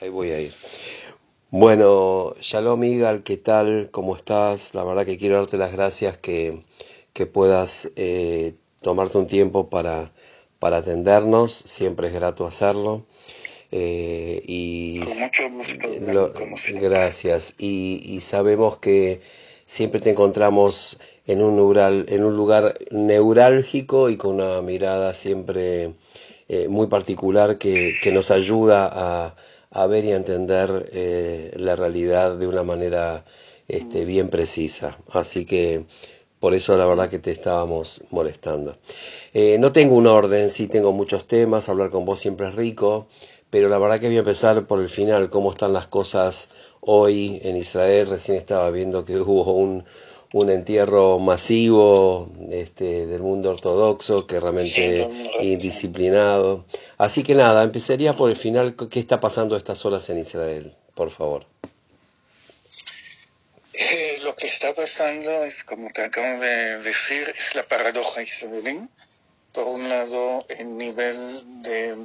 Ahí voy a ir. Bueno, Shalom Igal, ¿qué tal? ¿Cómo estás? La verdad que quiero darte las gracias que, que puedas eh, tomarte un tiempo para, para atendernos. Siempre es grato hacerlo. Eh, y Con mucho gusto, lo- como siempre. gracias. Y, y sabemos que siempre te encontramos en un lugar, en un lugar neurálgico y con una mirada siempre eh, muy particular que, que nos ayuda a, a ver y a entender eh, la realidad de una manera este, bien precisa. Así que por eso la verdad que te estábamos molestando. Eh, no tengo un orden, sí tengo muchos temas, hablar con vos siempre es rico, pero la verdad que voy a empezar por el final, cómo están las cosas hoy en Israel. Recién estaba viendo que hubo un, un entierro masivo este, del mundo ortodoxo, que Sí, realmente don- indisciplinado. Así que nada, empezaría por el final, ¿qué está pasando a estas horas en Israel? Por favor. Eh, lo que está pasando es, como te acabo de decir, es la paradoja israelí. Por un lado, el nivel de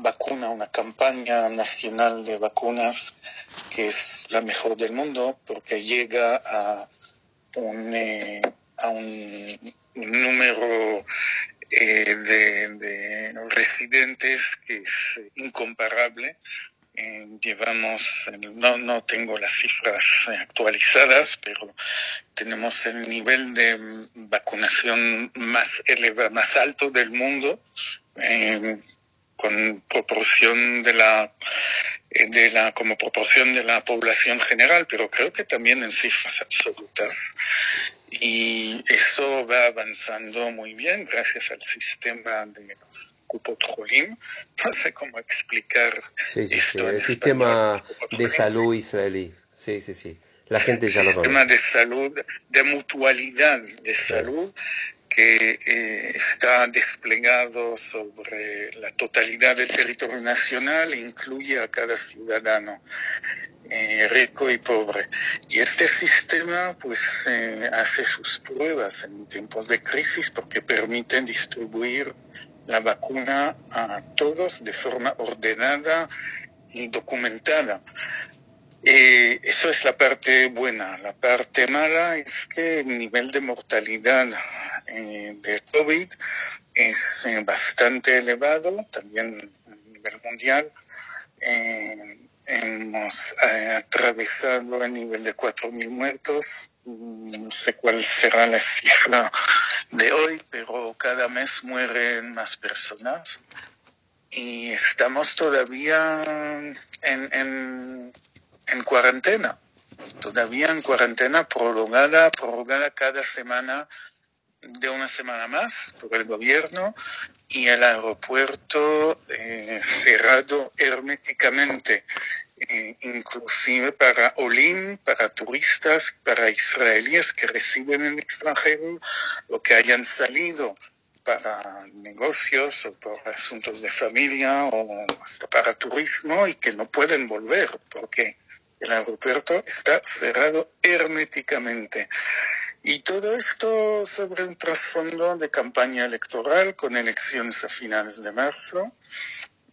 vacuna, una campaña nacional de vacunas que es la mejor del mundo porque llega a un, eh, a un número eh, de, de residentes que es incomparable. Eh, llevamos, no, no tengo las cifras actualizadas, pero tenemos el nivel de vacunación más elevado, más alto del mundo, eh, con proporción de la, eh, de la, como proporción de la población general, pero creo que también en cifras absolutas. Y eso va avanzando muy bien gracias al sistema de los Jolim. No sé cómo explicar Sí, sí, sí. esto en El sistema de salud israelí. Sí, sí, sí. La gente ya lo sistema conoce. de salud, de mutualidad de salud que eh, está desplegado sobre la totalidad del territorio nacional e incluye a cada ciudadano, eh, rico y pobre. Y este sistema pues eh, hace sus pruebas en tiempos de crisis porque permite distribuir la vacuna a todos de forma ordenada y documentada. Eh, eso es la parte buena. La parte mala es que el nivel de mortalidad eh, de COVID es eh, bastante elevado, también a nivel mundial. Eh, hemos eh, atravesado el nivel de 4.000 muertos. Mm, No sé cuál será la cifra de hoy, pero cada mes mueren más personas. Y estamos todavía en, en en cuarentena, todavía en cuarentena prolongada, prorrogada cada semana de una semana más por el gobierno y el aeropuerto eh, cerrado herméticamente, eh, inclusive para Olim, para turistas, para israelíes que residen en el extranjero o que hayan salido para negocios o por asuntos de familia o hasta para turismo y que no pueden volver porque el aeropuerto está cerrado herméticamente. Y todo esto sobre un trasfondo de campaña electoral con elecciones a finales de marzo,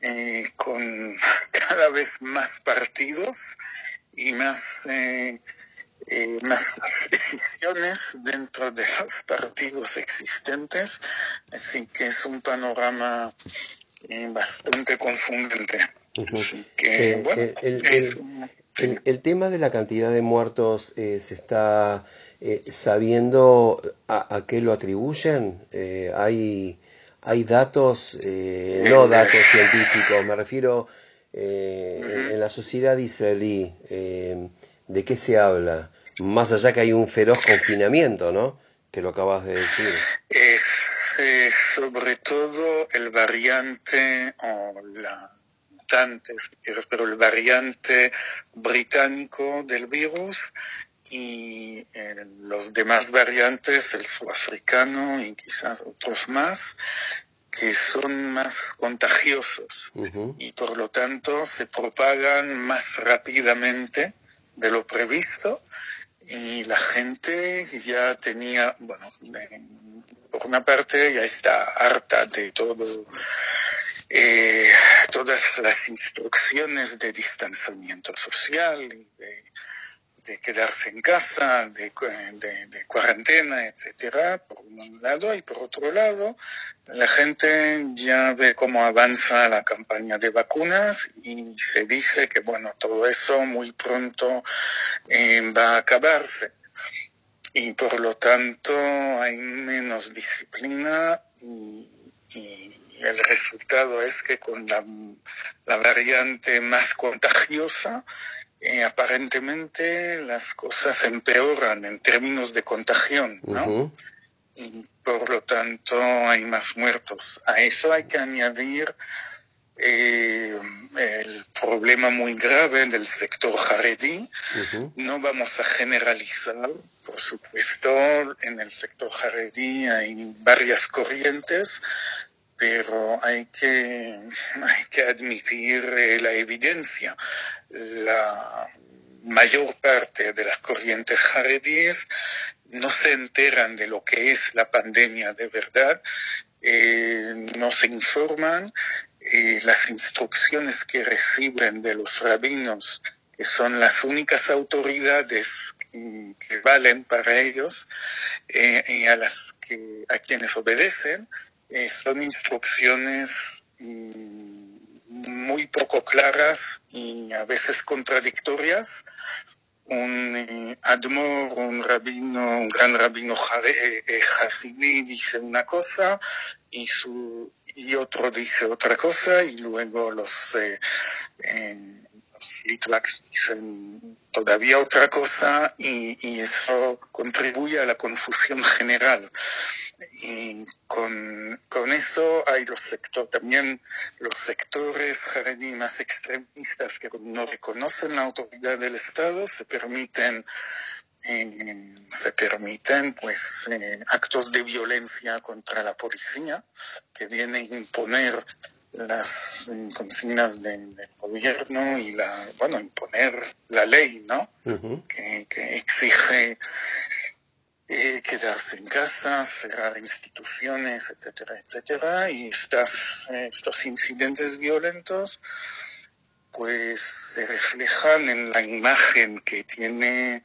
eh, con cada vez más partidos y más, eh, eh, más decisiones dentro de los partidos existentes. Así que es un panorama eh, bastante confundente. Ujú. Así que, Eh, bueno, el, el- el tema de la cantidad de muertos eh, se está eh, sabiendo a, a qué lo atribuyen. Eh, hay, hay datos, eh, no datos científicos, me refiero en, en la sociedad israelí, ¿de qué se habla? Más allá que hay un feroz confinamiento, ¿no? Que lo acabas de decir. es sobre todo el variante o la mutante, si quieres, pero el variante británico del virus y eh, los demás variantes, el sudafricano y quizás otros más, que son más contagiosos. Y por lo tanto se propagan más rápidamente de lo previsto y la gente ya tenía, bueno, por una parte ya está harta de todo eh, todas las instrucciones de distanciamiento social, de, quedarse en casa, de, de, cuarentena, etcétera, por un lado, y por otro lado, la gente ya ve cómo avanza la campaña de vacunas y se dice que, bueno, todo eso muy pronto eh, va a acabarse. Y por lo tanto hay menos disciplina y, el resultado es que con la, la variante más contagiosa eh, aparentemente las cosas empeoran en términos de contagión, ¿no? Y por lo tanto hay más muertos. A eso hay que añadir eh, el problema muy grave del sector jaredí. No vamos a generalizar, por supuesto, en el sector jaredí hay varias corrientes, pero hay que, hay que admitir eh, la evidencia. La mayor parte de las corrientes jaredíes no se enteran de lo que es la pandemia de verdad, eh, no se informan, eh, las instrucciones que reciben de los rabinos, que son las únicas autoridades que, valen para ellos, y a las que, a quienes obedecen, eh, son instrucciones mm, muy poco claras y a veces contradictorias. Un eh, Admor, un rabino, un gran rabino eh, Hasidí dice una cosa y, su, y otro dice otra cosa y luego los los dicen todavía otra cosa y, eso contribuye a la confusión general. Y con, con eso hay los sectores, también los sectores más extremistas que no reconocen la autoridad del Estado se permiten eh, se permiten pues eh, actos de violencia contra la policía que vienen a imponer las consignas del gobierno y la, bueno, imponer la ley, ¿no? que, exige eh, quedarse en casa, cerrar instituciones, etcétera, etcétera. Y estas, estos incidentes violentos, pues se reflejan en la imagen que tiene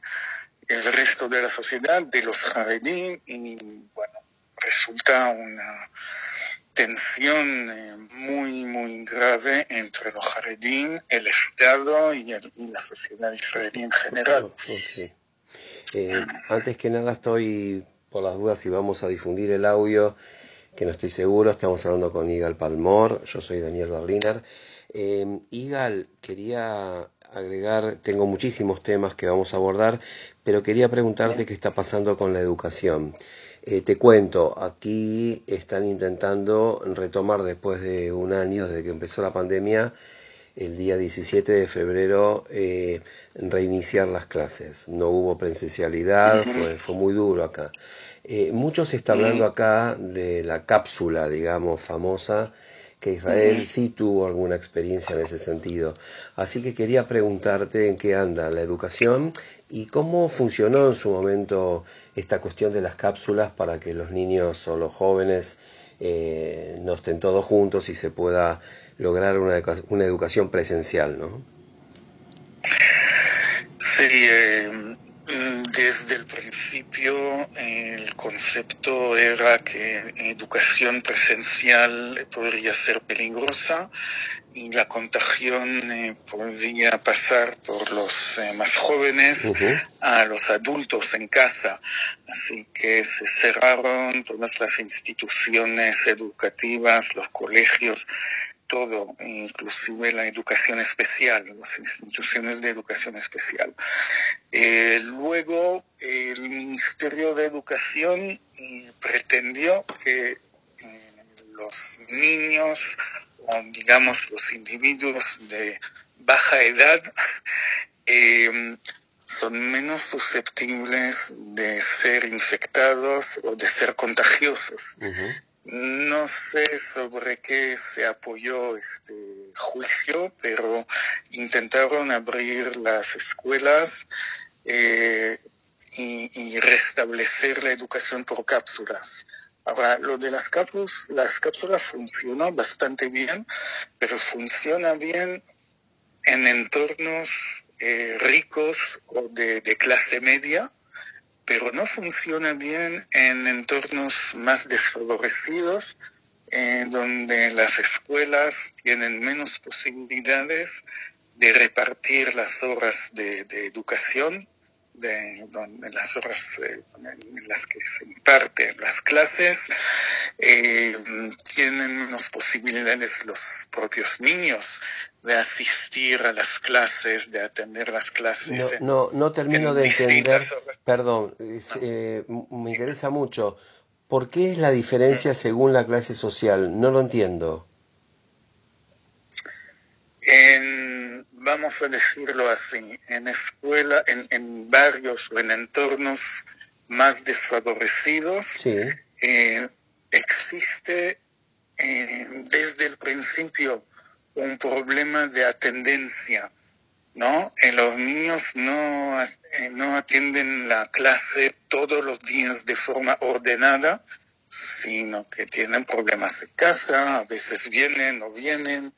el resto de la sociedad de los jaredín y, bueno, resulta una tensión eh, muy, muy grave entre los jaredín, el Estado y, la sociedad israelí en general. Eh, antes que nada estoy por las dudas si vamos a difundir el audio, que no estoy seguro, estamos hablando con Igal Palmor, yo soy Daniel Berliner. Eh, Igal, quería agregar, tengo muchísimos temas que vamos a abordar, pero quería preguntarte qué está pasando con la educación. Eh, te cuento, aquí están intentando retomar después de un año desde que empezó la pandemia, el día 17 de febrero, eh, reiniciar las clases. No hubo presencialidad, fue, fue muy duro acá. Eh, mucho se está hablando acá de la cápsula, digamos, famosa, que Israel sí tuvo alguna experiencia en ese sentido. Así que quería preguntarte en qué anda la educación y cómo funcionó en su momento esta cuestión de las cápsulas para que los niños o los jóvenes eh, no estén todos juntos y se pueda lograr una, una educación presencial, ¿no? Sí, eh, desde el principio el concepto era que educación presencial podría ser peligrosa y la contagión eh, podría pasar por los eh, más jóvenes a los adultos en casa. Así que se cerraron todas las instituciones educativas, los colegios, todo, inclusive la educación especial, las instituciones de educación especial. Eh, luego, el Ministerio de Educación pretendió que los niños digamos, los individuos de baja edad em, son menos susceptibles de ser infectados o de ser contagiosos. No sé sobre qué se apoyó este juicio, pero intentaron abrir las escuelas eh, y, restablecer la educación por cápsulas. Ahora, lo de las cápsulas, las cápsulas funcionó bastante bien, pero funciona bien en entornos eh, ricos o de, de, clase media, pero no funciona bien en entornos más desfavorecidos, donde las escuelas tienen menos posibilidades de repartir las horas de educación de, donde las horas eh, en las que se imparten las clases, eh, tienen menos posibilidades los propios niños de asistir a las clases, de atender las clases. No, no, no termino de entender, perdón, eh, me interesa mucho. ¿Por qué es la diferencia según la clase social? No lo entiendo. En, vamos a decirlo así, en escuela, en, en barrios o en entornos más desfavorecidos, sí. eh, existe eh, desde el principio un problema de atendencia, ¿no? En los niños no, eh, no atienden la clase todos los días de forma ordenada, sino que tienen problemas en casa, a veces vienen o vienen.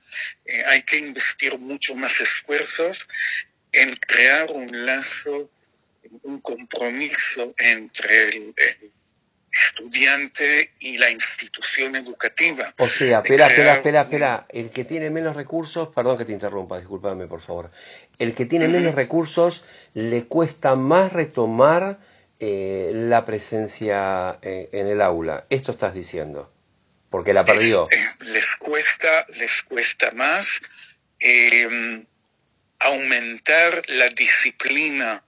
Eh, hay que investir mucho más esfuerzos en crear un lazo, un compromiso entre el, el estudiante y la institución educativa. O sea, espera, espera, espera, espera. El que tiene menos recursos, perdón que te interrumpa, discúlpame por favor. El que tiene menos recursos le cuesta más retomar eh, la presencia eh, en el aula. Esto estás diciendo, porque la perdió. Eh, les cuesta, les cuesta más eh, aumentar la disciplina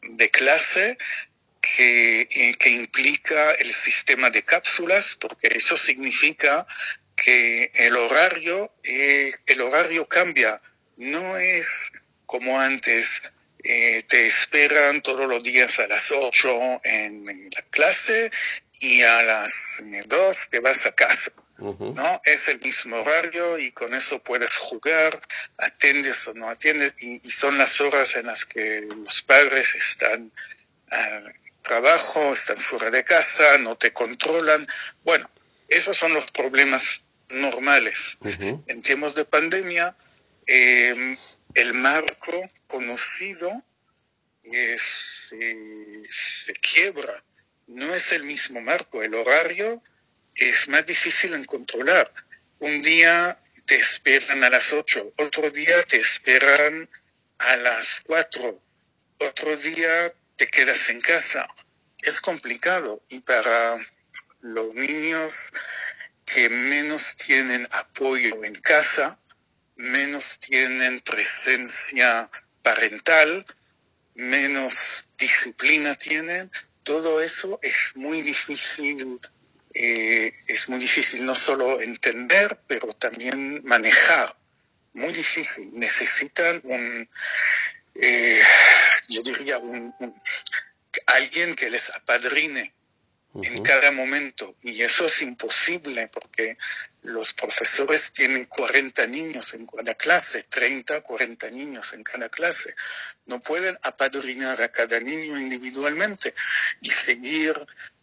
de clase que, que, implica el sistema de cápsulas, porque eso significa que el horario, el horario cambia. No es como antes, eh, te esperan todos los días a las 8 en, en la clase y a las 2 te vas a casa. Uh -huh. ¿no? Es el mismo horario y con eso puedes jugar, atiendes o no atiendes, y, y son las horas en las que los padres están uh, trabajo, están fuera de casa, no te controlan. Bueno, esos son los problemas normales. Uh -huh. En tiempos de pandemia, eh, el marco conocido eh, se quiebra. No es el mismo marco. El horario es más difícil en controlar. Un día te esperan a las 8, otro día te esperan a las 4, otro día te quedas en casa. Es complicado y para los niños que menos tienen apoyo en casa, menos tienen presencia parental, menos disciplina tienen, todo eso es muy difícil, eh, es muy difícil no solo entender, pero también manejar. Muy difícil. Necesitan un, eh, yo diría, un, un, alguien que les apadrine uh -huh. en cada momento. Y eso es imposible porque los profesores tienen 40 niños en cada clase, 30, 40 niños en cada clase. No pueden apadrinar a cada niño individualmente y seguir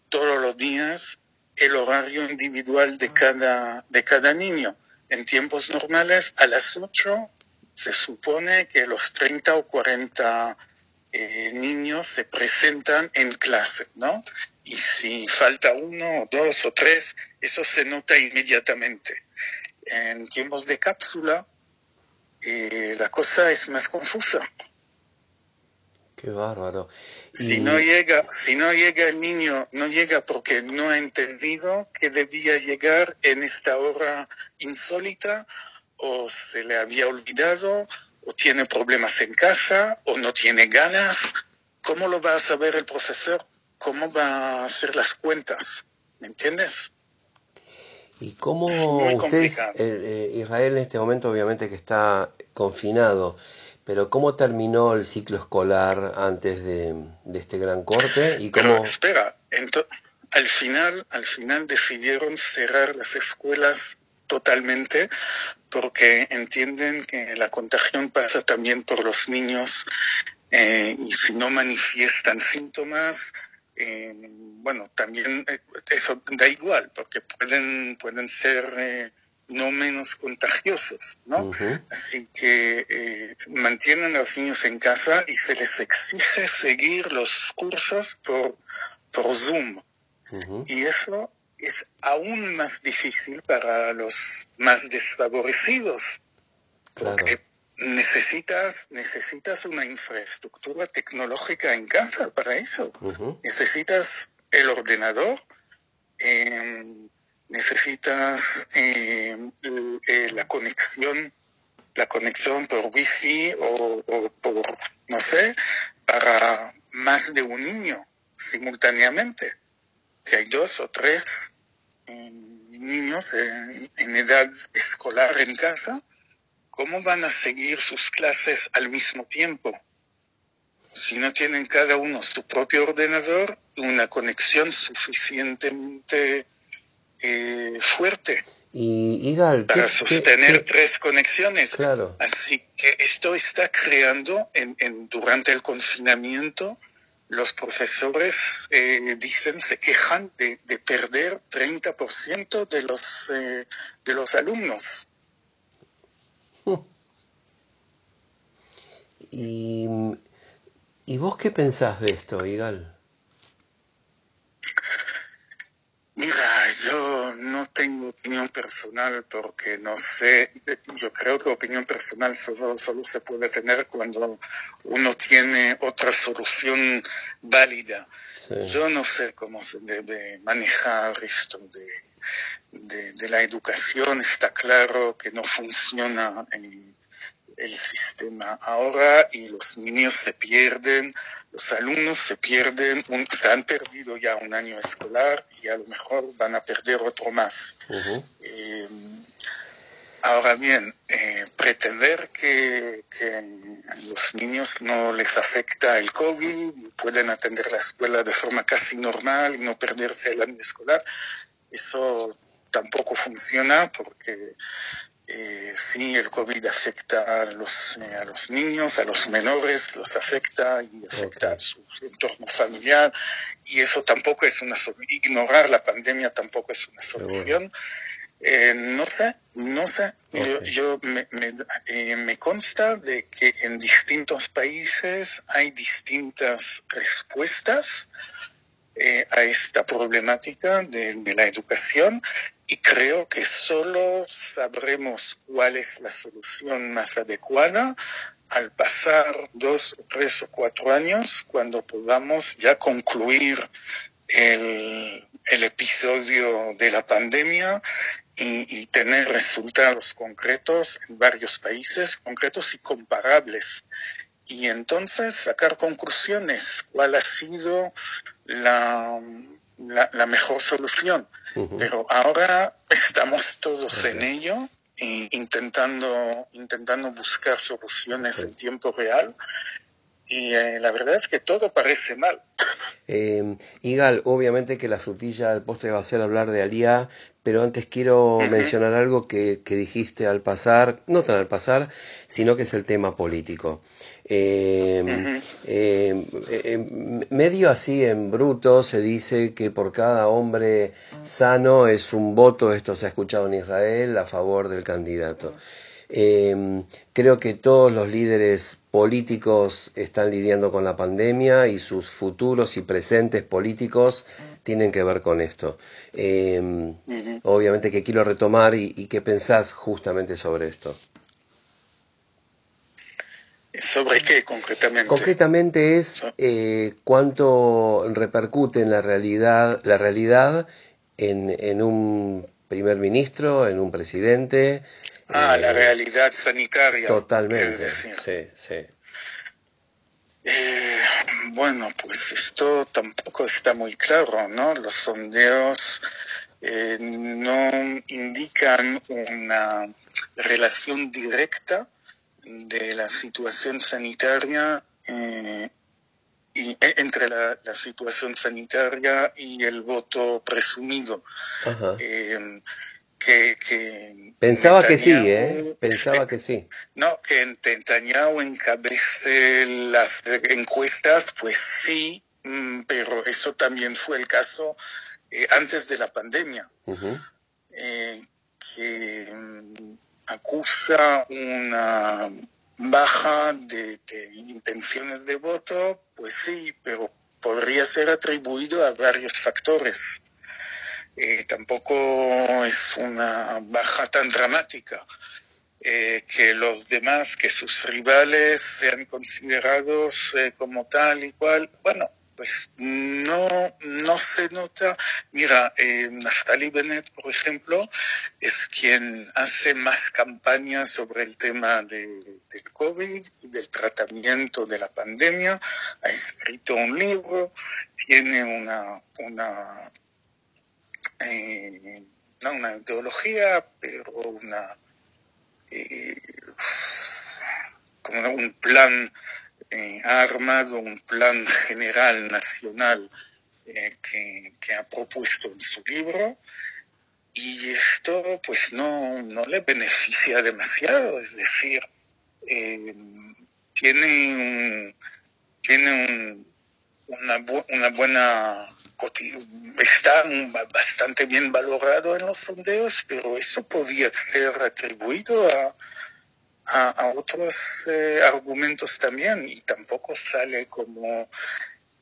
todos los días el horario individual de cada, de cada niño. En tiempos normales, a las 8 se supone que los 30 o 40 eh, niños se presentan en clase, ¿no? Y si falta uno, dos o tres, eso se nota inmediatamente. En tiempos de cápsula, eh, la cosa es más confusa. Qué bárbaro. Y... Si no llega, si no llega el niño, no llega porque no ha entendido que debía llegar en esta hora insólita, o se le había olvidado, o tiene problemas en casa, o no tiene ganas. ¿Cómo lo va a saber el profesor? ¿Cómo va a hacer las cuentas? ¿Me entiendes? ¿Y cómo ustedes, eh, eh, Israel en este momento obviamente que está confinado, pero cómo terminó el ciclo escolar antes de, de este gran corte? y cómo... Pero espera, al final, al final decidieron cerrar las escuelas totalmente porque entienden que la contagión pasa también por los niños eh, y si no manifiestan síntomas bueno, también eso da igual, porque pueden, pueden ser no menos contagiosos, ¿no? Así que eh, mantienen a los niños en casa y se les exige seguir los cursos por, por Zoom. Y eso es aún más difícil para los más desfavorecidos, porque necesitas, necesitas una infraestructura tecnológica en casa para eso. Necesitas el ordenador. Eh, necesitas eh, eh, la conexión la conexión por wifi o, o, por no sé para más de un niño simultáneamente si hay dos o tres eh, niños en, edad escolar en casa cómo van a seguir sus clases al mismo tiempo si no tienen cada uno su propio ordenador y una conexión suficientemente eh, fuerte. Y, para sostener tres conexiones. Claro. Así que esto está creando en, en durante el confinamiento, los profesores eh, dicen, se quejan de, de perder 30% de los, eh, de los alumnos. ¿Y, ¿Y vos qué pensás de esto, Igal? Mira, yo no tengo opinión personal porque no sé, yo creo que opinión personal solo, solo se puede tener cuando uno tiene otra solución válida. Yo no sé cómo se debe manejar esto de, de, de, la educación. Está claro que no funciona en, el sistema ahora y los niños se pierden, los alumnos se pierden, se han perdido ya un año escolar y a lo mejor van a perder otro más. Eh, ahora bien, eh, pretender que, que, a los niños no les afecta el COVID y pueden atender la escuela de forma casi normal y no perderse el año escolar, eso tampoco funciona porque eh, sí, el COVID afecta a los, eh, a los niños, a los menores, los afecta y afecta a su, entorno familiar y eso tampoco es una solución. Ignorar la pandemia tampoco es una solución. Eh, no sé, no sé. Yo, yo me, me, eh, me, consta de que en distintos países hay distintas respuestas eh, a esta problemática de, de, la educación y creo que solo sabremos cuál es la solución más adecuada al pasar dos, tres o cuatro años cuando podamos ya concluir el, el episodio de la pandemia y, tener resultados concretos en varios países, concretos y comparables. Y entonces sacar conclusiones, cuál ha sido la, la, la mejor solución. Uh -huh. Pero ahora estamos todos en ello, e intentando, intentando buscar soluciones en tiempo real. Y eh, la verdad es que todo parece mal. Eh, Igal, obviamente que la frutilla del postre va a ser hablar de Alía, pero antes quiero uh -huh. mencionar algo que, que, dijiste al pasar, no tan al pasar, sino que es el tema político. Eh, uh -huh. eh, medio así en bruto se dice que por cada hombre sano es un voto, esto se ha escuchado en Israel, a favor del candidato. Eh, creo que todos los líderes políticos están lidiando con la pandemia y sus futuros y presentes políticos tienen que ver con esto. Eh, uh -huh. Obviamente que quiero retomar y, y qué pensás justamente sobre esto. ¿Sobre qué concretamente? Concretamente es eh, cuánto repercute en la realidad, la realidad en, en un primer ministro, en un presidente, Ah, eh, la realidad sanitaria. Totalmente. Sí, sí. Eh, bueno, pues esto tampoco está muy claro, ¿no? Los sondeos eh, no indican una relación directa de la situación sanitaria eh, y, entre la, la, situación sanitaria y el voto presumido. Ajá. Eh, que, que pensaba Netanyahu, que sí, ¿eh? Pensaba que sí. No, que Netanyahu encabece las encuestas, pues sí, mm, pero eso también fue el caso eh, antes de la pandemia, eh, que mm, acusa una baja de, intenciones de voto, pues sí, pero podría ser atribuido a varios factores. Eh, tampoco es una baja tan dramática. Eh, que los demás, que sus rivales sean considerados eh, como tal y cual, bueno, pues no, no se nota. Mira, eh, Naftali Bennett, por ejemplo, es quien hace más campañas sobre el tema de, del COVID del tratamiento de la pandemia. Ha escrito un libro, tiene una, una, eh, no una ideología, pero una eh, como un plan eh, armado un plan general nacional eh, que, ha propuesto en su libro. Y esto pues no, no le beneficia demasiado, es decir, tiene tiene una buena está bastante bien valorado en los sondeos, pero eso podría ser atribuido a, a, otros eh, argumentos también y tampoco sale como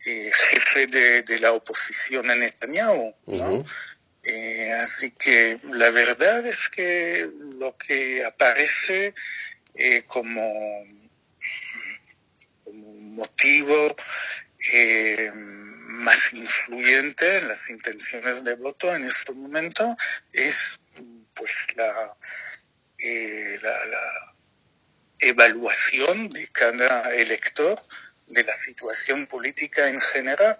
eh, jefe de, la oposición a Netanyahu, ¿no? Eh, así que la verdad es que lo que aparece como, como motivo eh, más influyente en las intenciones de voto en este momento es pues la, eh, la, evaluación de cada elector de la situación política en general.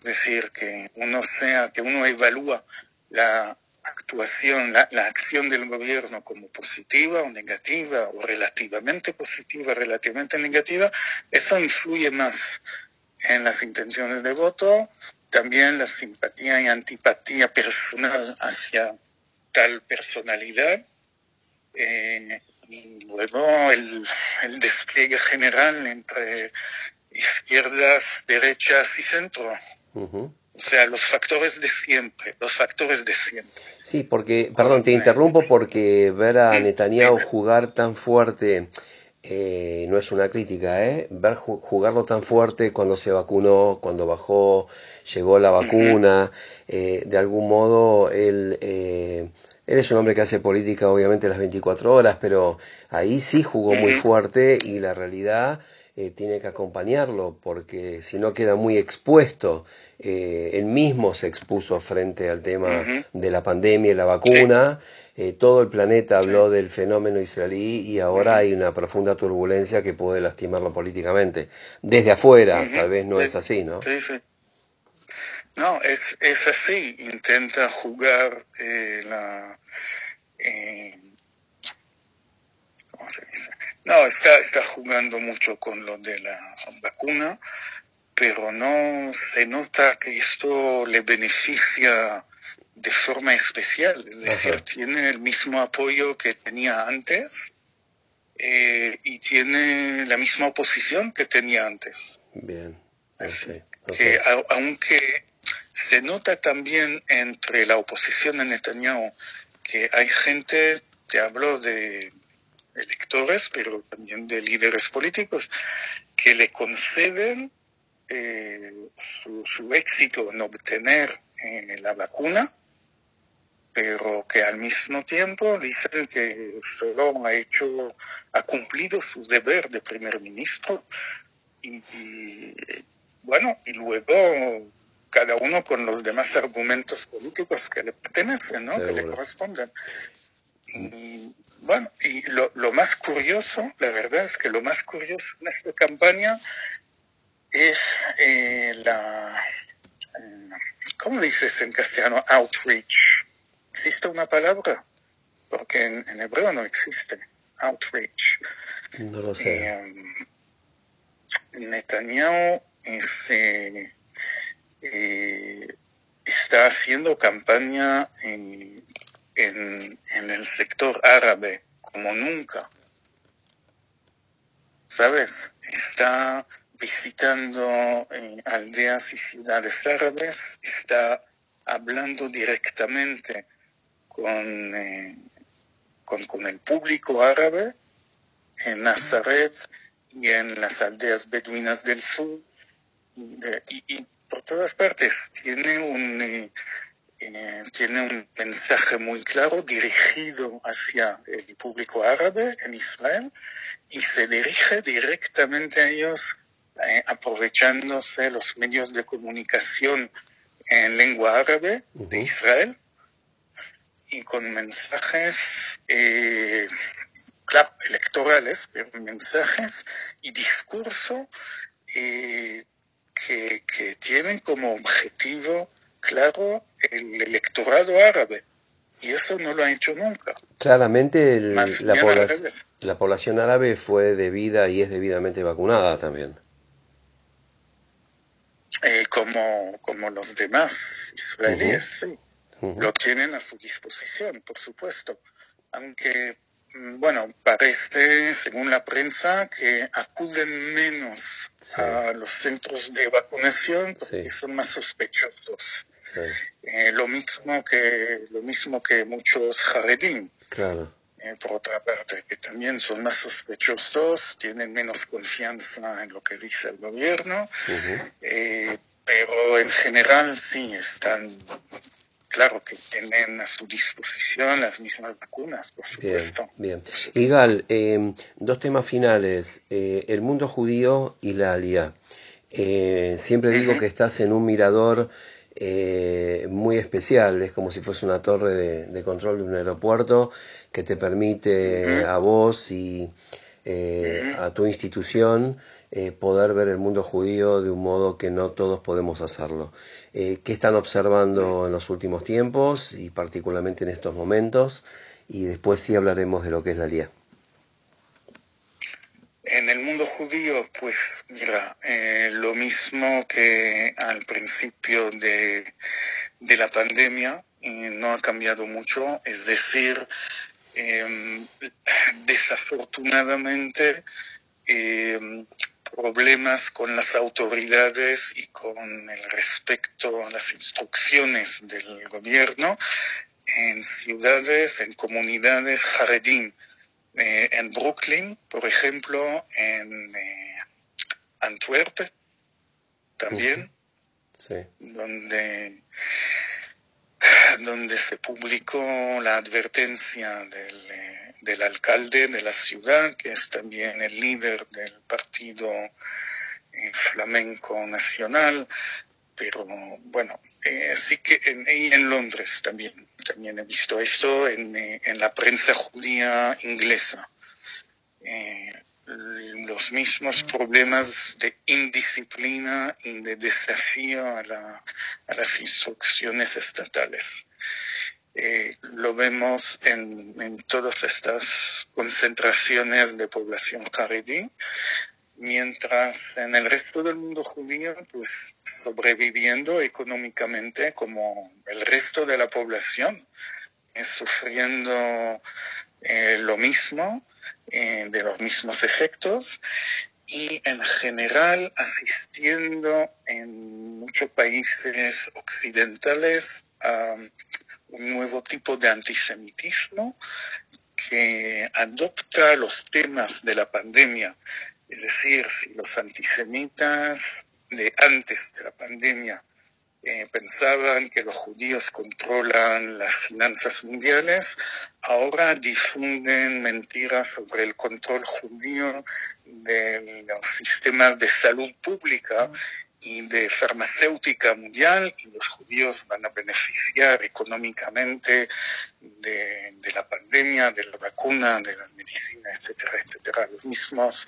Es decir, que uno sea, que uno evalúa la actuación, la, la, acción del gobierno como positiva o negativa, o relativamente positiva, relativamente negativa, eso influye más en las intenciones de voto, también la simpatía y antipatía personal hacia tal personalidad, eh, y luego el, despliegue general entre izquierdas, derechas y centro. O sea, los factores de siempre, los factores de siempre. Sí, porque, perdón, te interrumpo porque ver a Netanyahu jugar tan fuerte eh, no es una crítica, ¿eh? Ver jugarlo tan fuerte cuando se vacunó, cuando bajó, llegó la vacuna, eh, de algún modo él, eh, él es un hombre que hace política obviamente las 24 horas, pero ahí sí jugó muy fuerte y la realidad eh, tiene que acompañarlo porque si no queda muy expuesto. Eh, él mismo se expuso frente al tema de la pandemia y la vacuna. Eh, todo el planeta habló del fenómeno israelí y ahora hay una profunda turbulencia que puede lastimarlo políticamente. Desde afuera, tal vez no es así, ¿no? Sí, sí. No, es, es así. Intenta jugar la no, está, está jugando mucho con lo de la vacuna, pero no se nota que esto le beneficia de forma especial, es decir, tiene el mismo apoyo que tenía antes eh, y tiene la misma oposición que tenía antes. Bien. Que aunque se nota también entre la oposición a Netanyahu que hay gente, te hablo de electores, pero también de líderes políticos, que le conceden eh, su, éxito en obtener eh, la vacuna, pero que al mismo tiempo dicen que solo ha hecho, ha cumplido su deber de primer ministro y, bueno, y luego cada uno con los demás argumentos políticos que le pertenecen, ¿no? que le corresponden. Y bueno, y lo, lo, más curioso, la verdad es que lo más curioso en esta campaña es eh, la, eh, ¿cómo dices en castellano? Outreach. ¿Existe una palabra? Porque en, hebreo no existe. Outreach. No lo sé. Eh, Netanyahu está haciendo campaña en en, el sector árabe como nunca. ¿Sabes? Está visitando aldeas y ciudades árabes, está hablando directamente con, con, con el público árabe en Nazaret y en las aldeas beduinas del sur y, por todas partes. Tiene un, eh, eh, tiene un mensaje muy claro dirigido hacia el público árabe en Israel y se dirige directamente a ellos eh, aprovechándose los medios de comunicación en lengua árabe de Israel y con mensajes claro, electorales, pero mensajes y discurso eh, que, que, tienen como objetivo claro el electorado árabe. Y eso no lo ha hecho nunca. Claramente el, la, población, la, población árabe fue debida y es debidamente vacunada también. Eh, como, como los demás israelíes, sí. Lo tienen a su disposición, por supuesto. Aunque Mm, bueno, parece, según la prensa, que acuden menos a los centros de vacunación porque son más sospechosos. Eh, lo mismo que lo mismo que muchos jaredín. Eh, por otra parte, que también son más sospechosos, tienen menos confianza en lo que dice el gobierno, eh, pero en general sí están claro que tienen a su disposición las mismas vacunas, por supuesto. Bien, bien. Igal, em, dos temas finales, eh, el mundo judío y la alia. Eh, siempre digo que estás en un mirador eh, muy especial, es como si fuese una torre de, control de un aeropuerto que te permite a vos y a tu institución poder ver el mundo judío de un modo que no todos podemos hacerlo. Eh, qué están observando en los últimos tiempos y particularmente en estos momentos y después sí hablaremos de lo que es la LIA. En el mundo judío, pues mira, eh, lo mismo que al principio de, de la pandemia, no ha cambiado mucho, es decir, em, desafortunadamente em, problemas con las autoridades y con el respecto a las instrucciones del gobierno en ciudades, en comunidades jaredín, eh, en Brooklyn, por ejemplo, en eh, Antwerp también, donde donde se publicó la advertencia del, eh, del, alcalde de la ciudad, que es también el líder del partido eh, flamenco nacional, pero bueno, eh, sí que en, en Londres también, también he visto esto en, en la prensa judía inglesa los mismos problemas de indisciplina y de desafío a, la, a las instrucciones estatales. Eh, lo vemos en, en, todas estas concentraciones de población jaredí, mientras en el resto del mundo judío, pues sobreviviendo económicamente como el resto de la población, eh, sufriendo lo mismo eh, de los mismos efectos y en general asistiendo en muchos países occidentales a un nuevo tipo de antisemitismo que adopta los temas de la pandemia. Es decir, si los antisemitas de antes de la pandemia pensaban que los judíos controlan las finanzas mundiales, ahora difunden mentiras sobre el control judío de los sistemas de salud pública y de farmacéutica mundial y los judíos van a beneficiar económicamente de, la pandemia, de la vacuna, de la medicina, etcétera, etcétera. Las mismas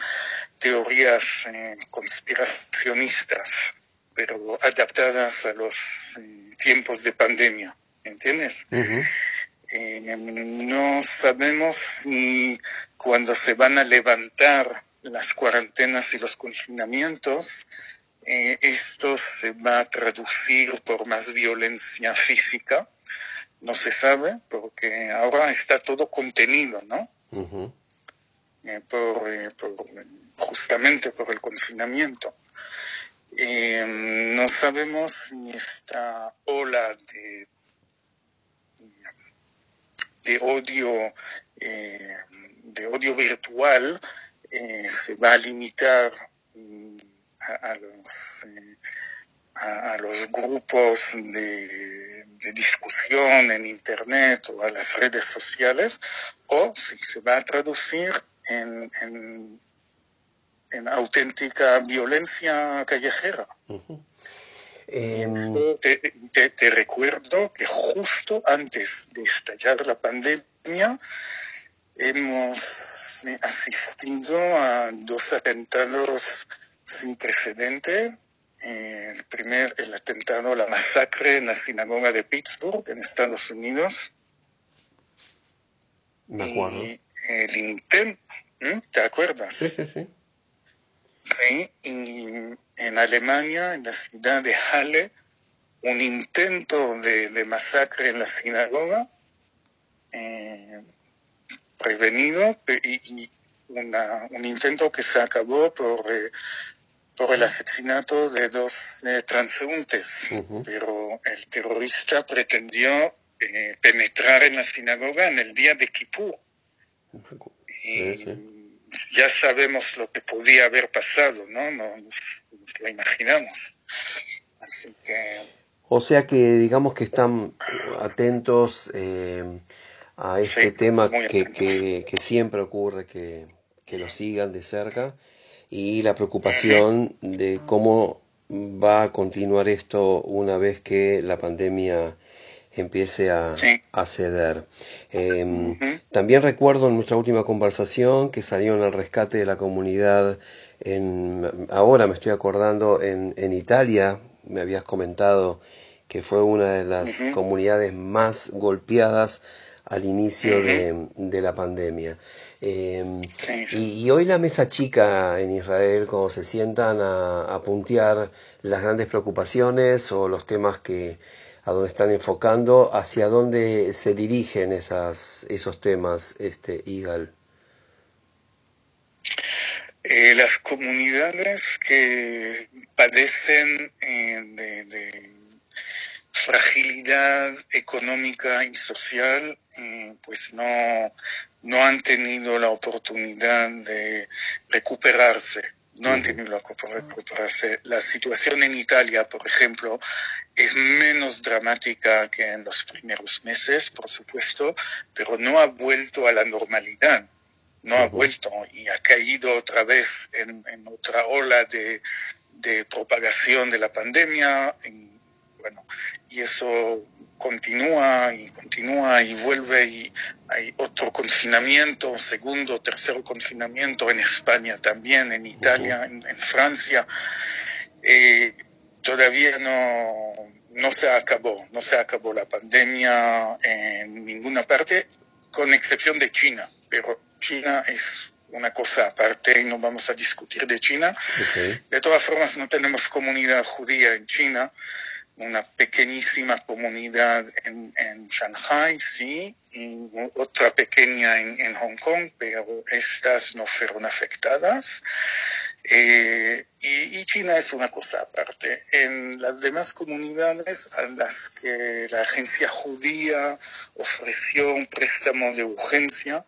teorías eh, conspiracionistas pero adaptadas a los eh, tiempos de pandemia, ¿entiendes? Eh, no sabemos ni cuando se van a levantar las cuarentenas y los confinamientos, eh, esto se va a traducir por más violencia física. No se sabe porque ahora está todo contenido, ¿no? por, justamente por el confinamiento. No sabemos si esta ola de, de odio, de odio virtual se va a limitar mm, a, los a, los grupos de, discusión en Internet o a las redes sociales, o si se va a traducir en, auténtica violencia callejera. Em, te, recuerdo que justo antes de estallar la pandemia hemos asistido a dos atentados sin precedentes el primer, el atentado, la masacre en la sinagoga de Pittsburgh, en Estados Unidos. Me acuerdo. Y el intento, ¿te acuerdas? Sí, sí, sí. Sí, y en Alemania, en la ciudad de Halle, un intento de, masacre en la sinagoga, eh, prevenido, y, un intento que se acabó por eh, por el asesinato de dos eh, transeúntes, pero el terrorista pretendió eh, penetrar en la sinagoga en el día de Kippur. Y ya sabemos lo que podía haber pasado, ¿no? Nos, lo imaginamos. Así que... O sea que digamos que están atentos eh, a este tema que, que, que, siempre ocurre, que, que lo sigan de cerca y la preocupación de cómo va a continuar esto una vez que la pandemia empiece a, ceder. Em, también recuerdo en nuestra última conversación que salieron al rescate de la comunidad, en, ahora me estoy acordando, en, en Italia, me habías comentado que fue una de las comunidades más golpeadas al inicio de, de la pandemia. Em, y, hoy la mesa chica en Israel, cuando se sientan a, puntear las grandes preocupaciones o los temas que a donde están enfocando, hacia dónde se dirigen esas, esos temas, este Igal. Eh, las comunidades que padecen eh, de fragilidad económica y social, eh, pues no, no han tenido la oportunidad de recuperarse. No han tenido la oportunidad de recuperarse. La situación en Italia, por ejemplo, es menos dramática que en los primeros meses, por supuesto, pero no ha vuelto a la normalidad. No ha vuelto y ha caído otra vez en, otra ola de, de propagación de la pandemia. En, bueno, y eso continúa y continúa y vuelve y hay otro confinamiento, segundo, tercer confinamiento en España también, en Italia, en, Francia. Eh, todavía no, no se acabó, no se acabó la pandemia en ninguna parte, con excepción de China, pero China es una cosa aparte y no vamos a discutir de China. De todas formas, no tenemos comunidad judía en China una pequeñísima comunidad en, en, Shanghai, sí, y otra pequeña en, en, Hong Kong, pero estas no fueron afectadas. Eh, y, China es una cosa aparte. En las demás comunidades a las que la agencia judía ofreció un préstamo de urgencia,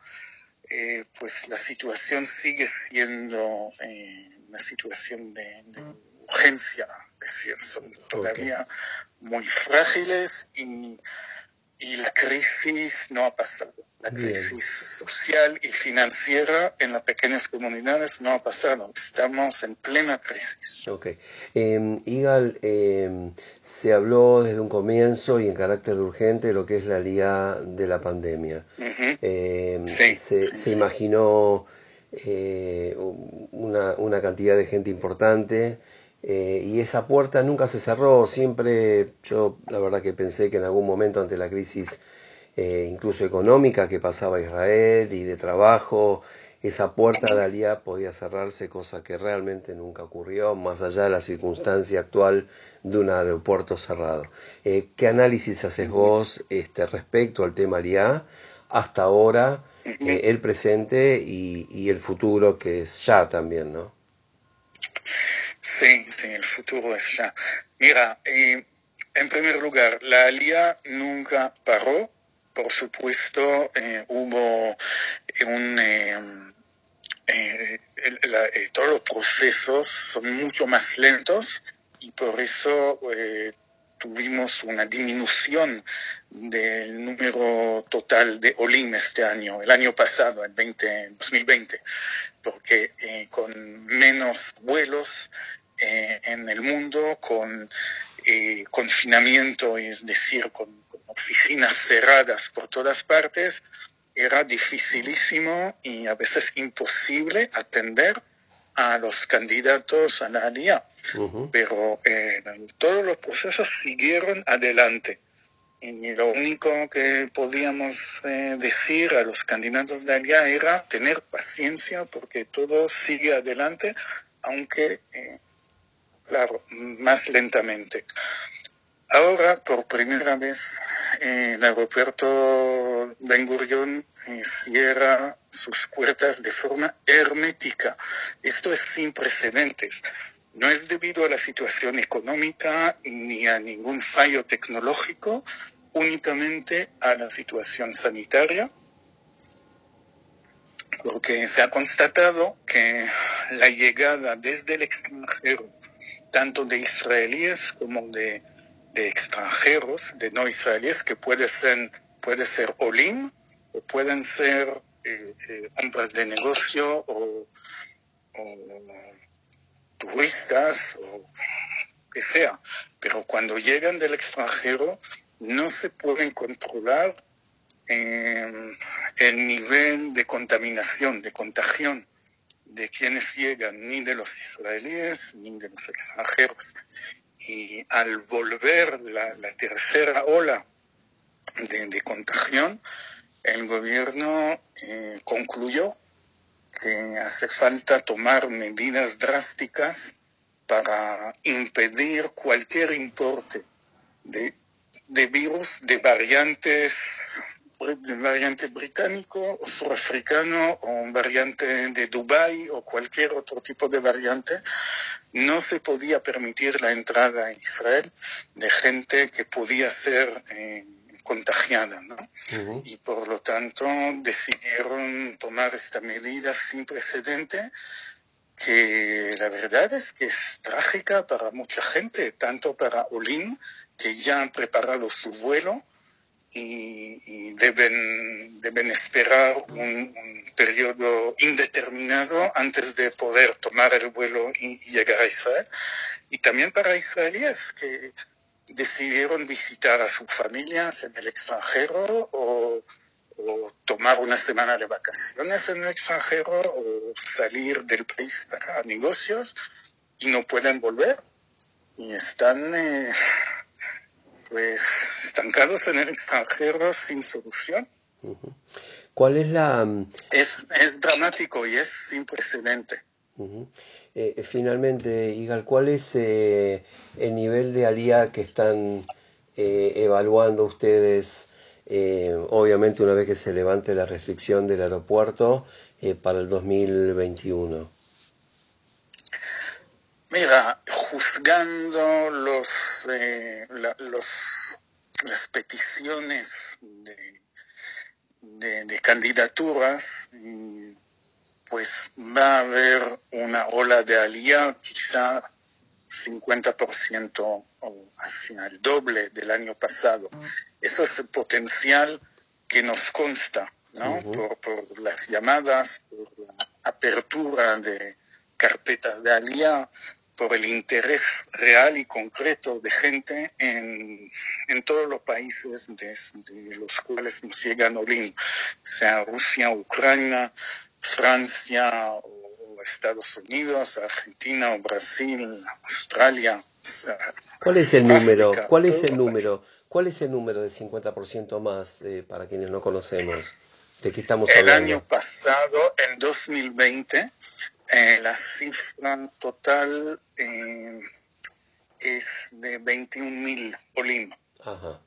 eh, pues la situación sigue siendo eh, una situación de, de urgencia decir, son todavía muy frágiles y, y, la crisis no ha pasado. La crisis social y financiera en las pequeñas comunidades no ha pasado. Estamos en plena crisis. Ok. Eh, Igal, em, se habló desde un comienzo y en carácter de urgente de lo que es la lía de la pandemia. Em, se, se imaginó eh, una, una cantidad de gente importante eh, y esa puerta nunca se cerró, siempre yo la verdad que pensé que en algún momento ante la crisis eh, incluso económica que pasaba Israel y de trabajo, esa puerta de Alía podía cerrarse, cosa que realmente nunca ocurrió, más allá de la circunstancia actual de un aeropuerto cerrado. Eh, ¿Qué análisis haces vos este, respecto al tema Alía hasta ahora? eh, el presente y, y, el futuro que es ya también, ¿no? Sí, sí, el futuro es ya. Mira, en primer lugar, la ALIA nunca paró. Por supuesto, eh, hubo un... Eh, eh, todos los procesos son mucho más lentos y por eso tuvimos una disminución del número total de OLIM este año, el año pasado, el 20, 2020, porque con menos vuelos en el mundo, con eh, confinamiento, es decir, con, oficinas cerradas por todas partes, era dificilísimo y a veces imposible atender a los candidatos a la ALIA. Pero eh, todos los procesos siguieron adelante. Y lo único que podíamos eh, decir a los candidatos de ALIA era tener paciencia porque todo sigue adelante, aunque claro, más lentamente. Ahora, por primera vez, el aeropuerto Ben Gurion eh, cierra sus puertas de forma hermética. Esto es sin precedentes. No es debido a la situación económica ni a ningún fallo tecnológico, únicamente a la situación sanitaria, porque se ha constatado que la llegada desde el extranjero tanto de israelíes como de, extranjeros, de no israelíes, que puede ser, puede ser olim o pueden ser eh, eh, hombres de negocio o, turistas o que sea. Pero cuando llegan del extranjero no se pueden controlar eh, el nivel de contaminación, de contagión de quienes llegan, ni de los israelíes, ni de los extranjeros. Y al volver la, tercera ola de, contagión, el gobierno eh, concluyó que hace falta tomar medidas drásticas para impedir cualquier importe de, de virus de variantes de variante británico o surafricano o un variante de Dubái o cualquier otro tipo de variante, no se podía permitir la entrada a Israel de gente que podía ser eh, contagiada, ¿no? Y por lo tanto decidieron tomar esta medida sin precedente que la verdad es que es trágica para mucha gente, tanto para Olin, que ya han preparado su vuelo, y, deben, deben esperar un, periodo indeterminado antes de poder tomar el vuelo y, llegar a Israel. Y también para israelíes que decidieron visitar a sus familias en el extranjero o, o tomar una semana de vacaciones en el extranjero o salir del país para negocios y no pueden volver y están eh, pues estancados en el extranjero sin solución. ¿Cuál es la...? Mm, es, es dramático y es sin precedente. Eh, finalmente, Igal, ¿cuál es eh, el nivel de alía que están eh, evaluando ustedes, obviamente una vez que se levante la restricción del aeropuerto, para el 2021? Mira, juzgando los, los las peticiones de, de, candidaturas, pues va a haber una ola de alía, quizá 50% o hacia el doble del año pasado. Eso es el potencial que nos consta, ¿no? por, por, las llamadas, por la apertura de carpetas de alía, por el interés real y concreto de gente en, en todos los países de los cuales nos llegan Olin, sea Rusia, Ucrania, Francia o, Estados Unidos, Argentina o Brasil, Australia. ¿Cuál es el número? ¿Cuál es el número? ¿Cuál es el número del 50% más eh, para quienes no conocemos? ¿De qué estamos hablando? El año pasado, en 2020, eh, la cifra total eh, es de 21.000 olim. Ajá.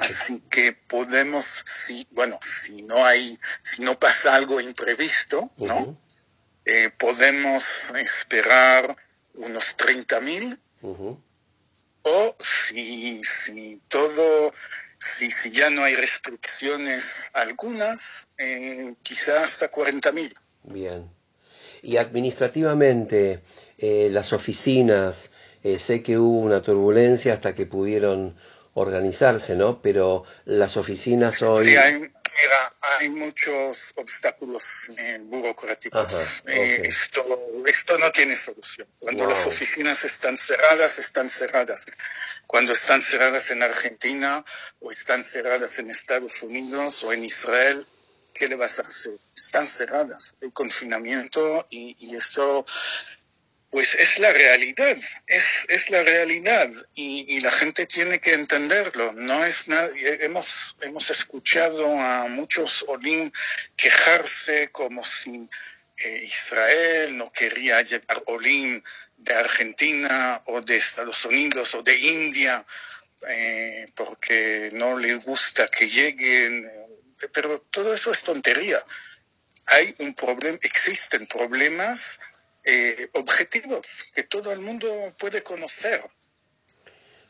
Así que podemos, si, bueno, si no hay, si no pasa algo imprevisto, ¿no? Eh, podemos esperar unos 30 mil. O si, si todo, si, si ya no hay restricciones algunas, eh, quizás hasta 40 mil. Bien. Y administrativamente, eh, las oficinas, eh, sé que hubo una turbulencia hasta que pudieron organizarse, ¿no? Pero las oficinas hoy... Sí, hay, mira, hay muchos obstáculos eh, burocráticos. Esto, esto no tiene solución. Cuando las oficinas están cerradas, están cerradas. Cuando están cerradas en Argentina o están cerradas en Estados Unidos o en Israel, ¿qué le vas a hacer? Están cerradas. El confinamiento y, y eso pues es la realidad, es, es la realidad y, la gente tiene que entenderlo. No es nada, hemos, hemos escuchado a muchos Olim quejarse como si eh, Israel no quería llevar Olim de Argentina o de Estados Unidos o de India eh, porque no les gusta que lleguen, pero todo eso es tontería. Hay un problema, existen problemas eh, objetivos que todo el mundo puede conocer.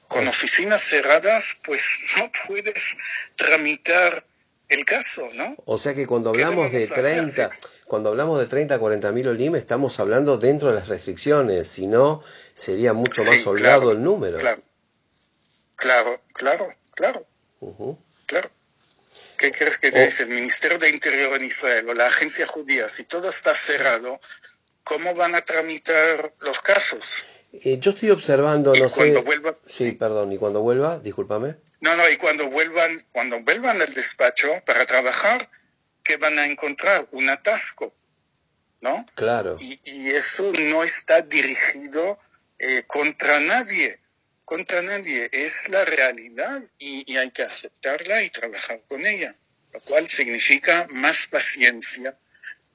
Con oficinas cerradas, pues no puedes tramitar el caso, ¿no? O sea que cuando hablamos de 30, cuando hablamos de 30 a 40 mil OLIM, estamos hablando dentro de las restricciones, si no, sería mucho más holgado el número. Claro, claro, claro, claro. claro. ¿Qué crees que dice el Ministerio de Interior en Israel o la agencia judía? Si todo está cerrado, ¿cómo van a tramitar los casos? Eh, yo estoy observando, no sé. Vuelva, sí, perdón, y cuando vuelva, discúlpame. No, no, y cuando vuelvan, cuando vuelvan al despacho para trabajar, ¿qué van a encontrar? Un atasco, ¿no? Claro. Y, eso no está dirigido eh, contra nadie, contra nadie. Es la realidad y, y hay que aceptarla y trabajar con ella, lo cual significa más paciencia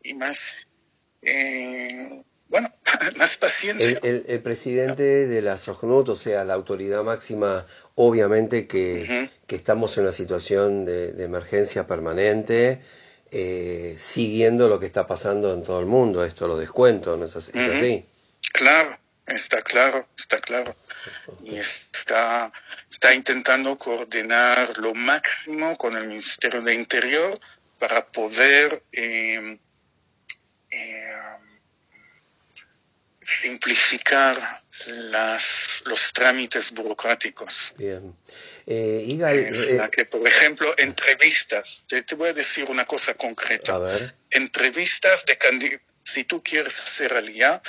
y más eh, bueno, más paciencia. El, presidente de la SOGNUT, o sea, la autoridad máxima, obviamente que, estamos en una situación de, emergencia permanente, eh, siguiendo lo que está pasando en todo el mundo. Esto lo descuento, ¿no es así? Claro, está claro, está claro. Y está, está intentando coordinar lo máximo con el Ministerio de Interior para poder eh, eh, simplificar las, los trámites burocráticos. Bien. Eh, eh, que, por ejemplo, entrevistas, te, voy a decir una cosa concreta. A ver. Entrevistas de candidatos si tú quieres hacer alía,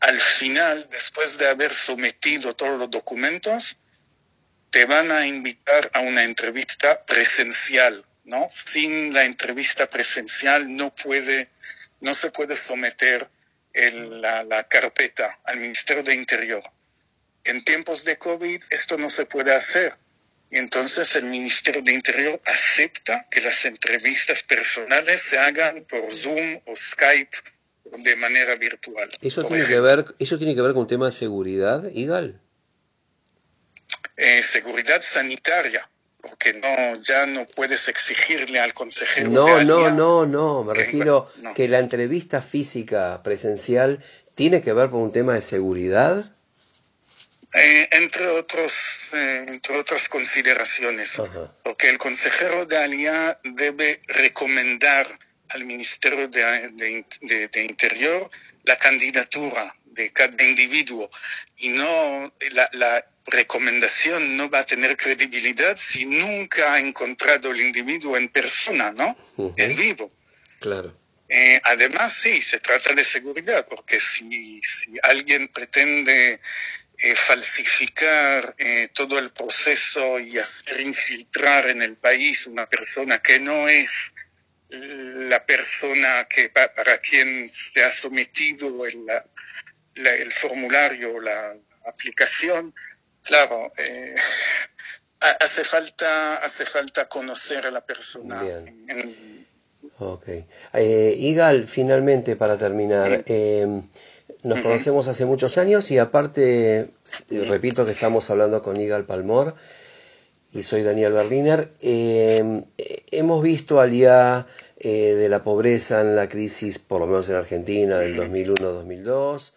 al final, después de haber sometido todos los documentos, te van a invitar a una entrevista presencial, ¿no? Sin la entrevista presencial no puede no se puede someter la, carpeta al Ministerio de Interior. En tiempos de COVID esto no se puede hacer. Y entonces el Ministerio de Interior acepta que las entrevistas personales se hagan por Zoom o Skype de manera virtual. ¿Eso, tiene que, ver, ¿Eso tiene que ver con un tema de seguridad, Igal? Eh, seguridad sanitaria porque no ya no puedes exigirle al consejero. No, no, no, no, me refiero que la entrevista física presencial tiene que ver con un tema de seguridad. Eh, entre otros eh, entre otras consideraciones porque el consejero de Alía debe recomendar al Ministerio de, de, Interior la candidatura de cada individuo y no la, la recomendación no va a tener credibilidad si nunca ha encontrado el individuo en persona, ¿no? En vivo. Claro. Eh, además, sí, se trata de seguridad, porque si, si alguien pretende eh, falsificar eh, todo el proceso y hacer infiltrar en el país una persona que no es la persona que para quien se ha sometido el, el formulario, la aplicación, Claro, eh, hace falta hace falta conocer a la persona. Bien. Ok. Eh, Igal, finalmente para terminar, em, nos conocemos hace muchos años y aparte, repito que estamos hablando con Igal Palmor, y soy Daniel Berliner. Eh, hemos visto al día eh, de la pobreza en la crisis, por lo menos en Argentina, del 2001-2002.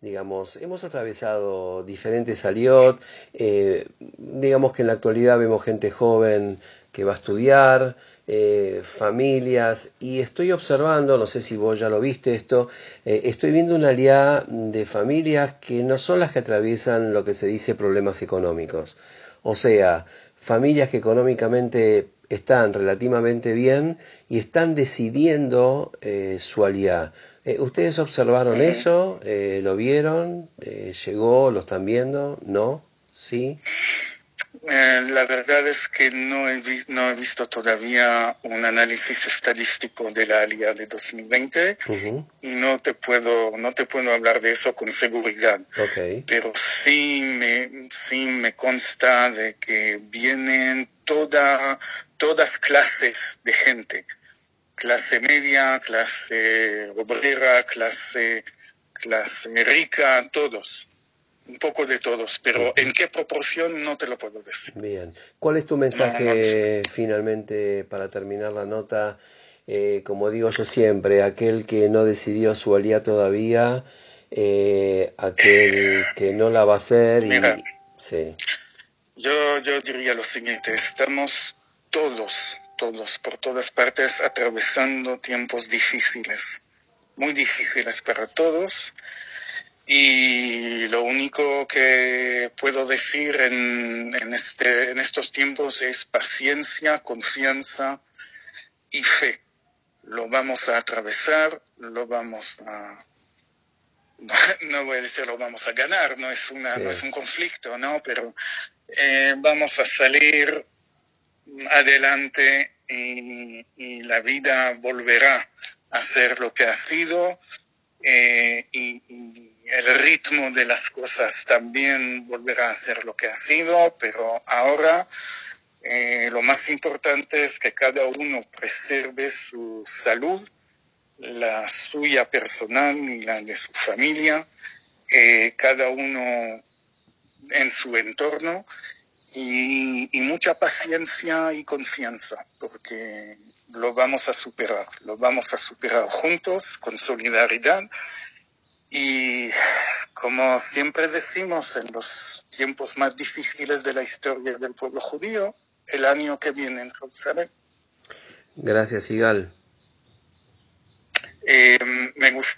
Digamos, hemos atravesado diferentes aliot. Eh, digamos que en la actualidad vemos gente joven que va a estudiar, eh, familias, y estoy observando, no sé si vos ya lo viste esto, eh, estoy viendo una alianza de familias que no son las que atraviesan lo que se dice problemas económicos. O sea, familias que económicamente están relativamente bien y están decidiendo eh, su aliá. Eh, ¿Ustedes observaron eso? Eh, ¿Lo vieron? Eh, ¿Llegó? ¿Lo están viendo? ¿No? ¿Sí? Eh, la verdad es que no he, vi- no he visto todavía un análisis estadístico de la ALIA de 2020 Ujú, y no te puedo no te puedo hablar de eso con seguridad. Pero sí me, sí me consta de que vienen toda, todas clases de gente, clase media, clase obrera, clase, clase rica, todos, un poco de todos, pero en qué proporción no te lo puedo decir. Bien. ¿Cuál es tu No, no mensaje finalmente para terminar la nota? Eh, como digo yo siempre, aquel que no decidió su alía todavía, eh, aquel que no la va a hacer y... Mira. Sí, Yo, yo diría lo siguiente, estamos todos, todos, por todas partes, atravesando tiempos difíciles, muy difíciles para todos. Y lo único que puedo decir en, en, este, en estos tiempos es paciencia, confianza y fe. Lo vamos a atravesar, lo vamos a... No voy a decir lo vamos a ganar, no es, una, Sí. no es un conflicto, ¿no? Pero eh, vamos a salir adelante y, y la vida volverá a ser lo que ha sido eh, y, y el ritmo de las cosas también volverá a ser lo que ha sido, pero ahora eh, lo más importante es que cada uno preserve su salud, la suya personal y la de su familia, eh, cada uno en su entorno y, y mucha paciencia y confianza, porque lo vamos a superar, lo vamos a superar juntos, con solidaridad. Y como siempre decimos, en los tiempos más difíciles de la historia del pueblo judío, el año que viene en Jerusalén. gracias Igal. Eh, me gusta